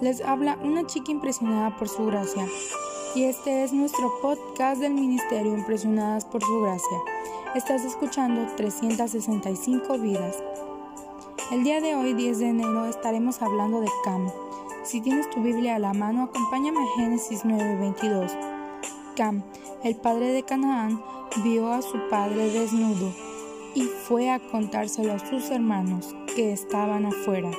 Les habla una chica impresionada por su gracia. Y este es nuestro podcast del Ministerio Impresionadas por su gracia. Estás escuchando 365 vidas. El día de hoy, 10 de enero, estaremos hablando de Cam. Si tienes tu Biblia a la mano, acompáñame a Génesis 9:22. Cam, el padre de Canaán, vio a su padre desnudo y fue a contárselo a sus hermanos que estaban afuera.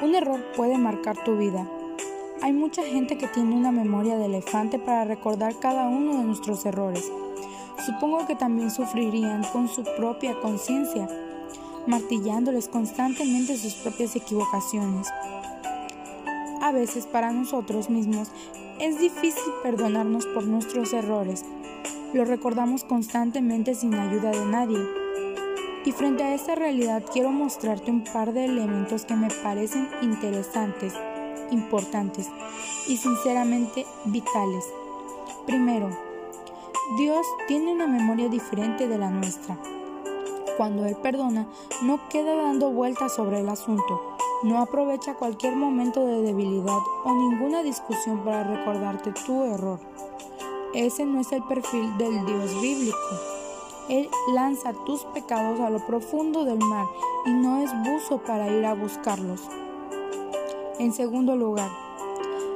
Un error puede marcar tu vida. Hay mucha gente que tiene una memoria de elefante para recordar cada uno de nuestros errores. Supongo que también sufrirían con su propia conciencia, martillándoles constantemente sus propias equivocaciones. A veces para nosotros mismos es difícil perdonarnos por nuestros errores. Lo recordamos constantemente sin ayuda de nadie y frente a esta realidad quiero mostrarte un par de elementos que me parecen interesantes, importantes y sinceramente vitales. Primero, Dios tiene una memoria diferente de la nuestra. Cuando Él perdona, no queda dando vueltas sobre el asunto, no aprovecha cualquier momento de debilidad o ninguna discusión para recordarte tu error. Ese no es el perfil del Dios bíblico. Él lanza tus pecados a lo profundo del mar y no es buzo para ir a buscarlos. En segundo lugar,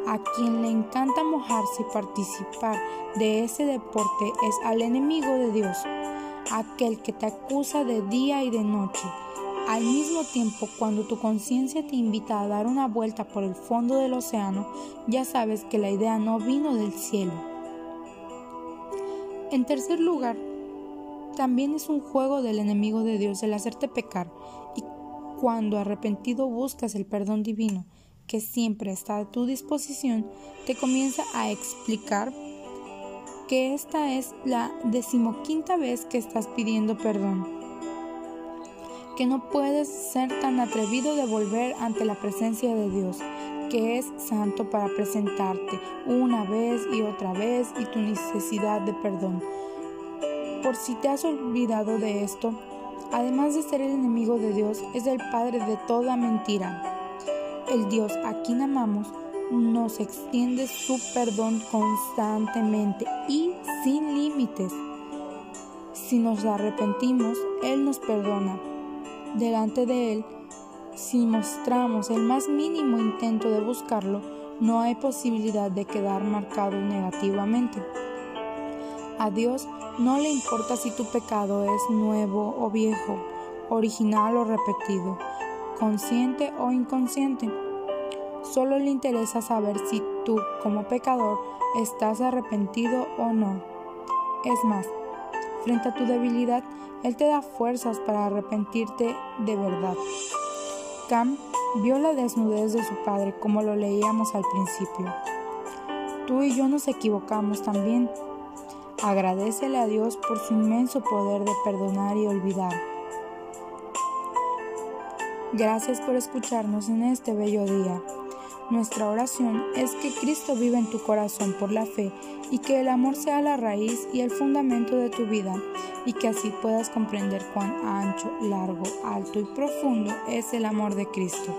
a quien le encanta mojarse y participar de ese deporte es al enemigo de Dios, aquel que te acusa de día y de noche. Al mismo tiempo, cuando tu conciencia te invita a dar una vuelta por el fondo del océano, ya sabes que la idea no vino del cielo. En tercer lugar, también es un juego del enemigo de Dios el hacerte pecar. Y cuando arrepentido buscas el perdón divino que siempre está a tu disposición, te comienza a explicar que esta es la decimoquinta vez que estás pidiendo perdón, que no puedes ser tan atrevido de volver ante la presencia de Dios, que es santo para presentarte una vez y otra vez y tu necesidad de perdón por si te has olvidado de esto, además de ser el enemigo de Dios, es el padre de toda mentira. El Dios a quien amamos nos extiende su perdón constantemente y sin límites. Si nos arrepentimos, Él nos perdona. Delante de Él, si mostramos el más mínimo intento de buscarlo, no hay posibilidad de quedar marcado negativamente. A Dios no le importa si tu pecado es nuevo o viejo, original o repetido, consciente o inconsciente. Solo le interesa saber si tú, como pecador, estás arrepentido o no. Es más, frente a tu debilidad, Él te da fuerzas para arrepentirte de verdad. Cam vio la desnudez de su padre como lo leíamos al principio. Tú y yo nos equivocamos también Agradecele a Dios por su inmenso poder de perdonar y olvidar. Gracias por escucharnos en este bello día. Nuestra oración es que Cristo viva en tu corazón por la fe y que el amor sea la raíz y el fundamento de tu vida y que así puedas comprender cuán ancho, largo, alto y profundo es el amor de Cristo.